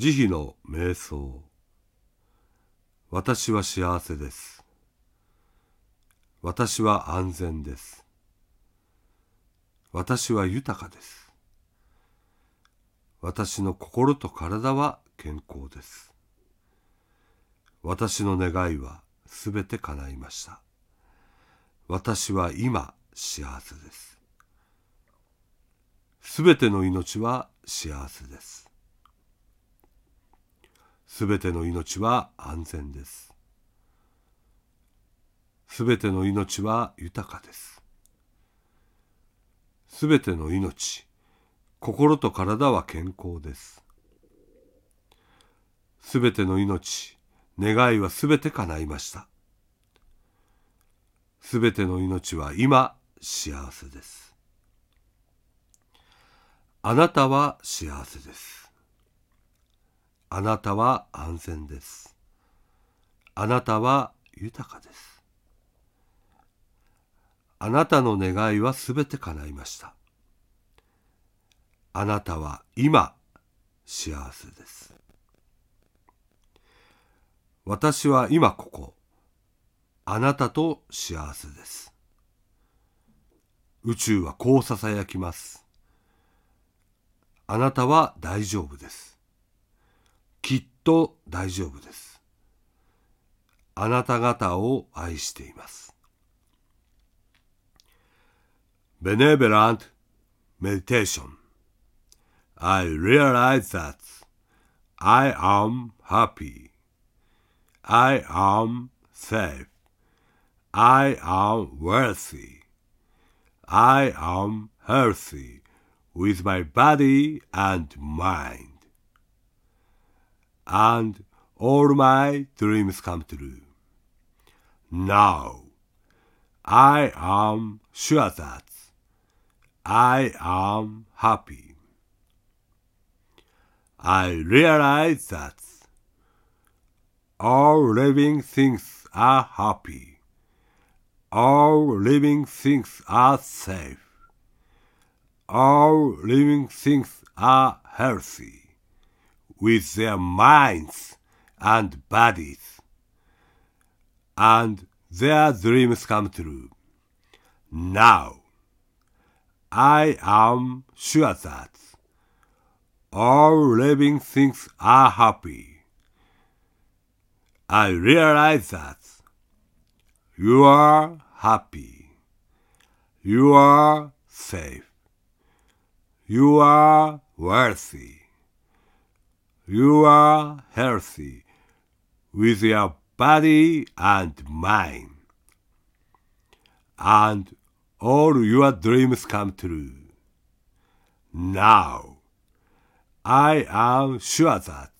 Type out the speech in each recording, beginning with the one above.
慈悲の瞑想。私は幸せです。私は安全です。私は豊かです。私の心と体は健康です。私の願いはすべて叶いました。私は今幸せです。すべての命は幸せです。すべての命は安全です。すべての命は豊かです。すべての命心と体は健康です。すべての命願いはすべて叶いました。すべての命は今幸せです。あなたは幸せです。あなたは安全です。あなたは豊かです。あなたの願いはすべて叶いました。あなたは今幸せです。私は今ここ。あなたと幸せです。宇宙はこうささやきます。あなたは大丈夫です。と大丈夫ですあなた方を愛しています Benevolent meditation I realize that I am happy I am safe I am worthy. I am healthy with my body and mind. And all my dreams come true. Now, I am sure that I am happy. I realize that all living things are happy all living things are safe. All living things are healthy with their minds and bodies. And their dreams come true. Now, I am sure that all living things are happy. I realize that you are happy. You are safe. You are worthy. You are healthy with your body and mind. And all your dreams come true. Now, I am sure that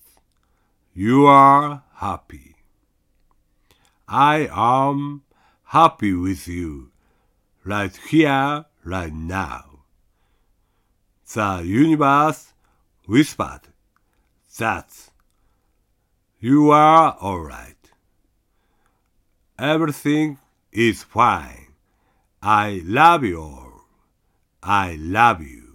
you are happy. I am happy with you right here, right now. The universe whispered that you are alright. Everything is fine. I love you all. I love you.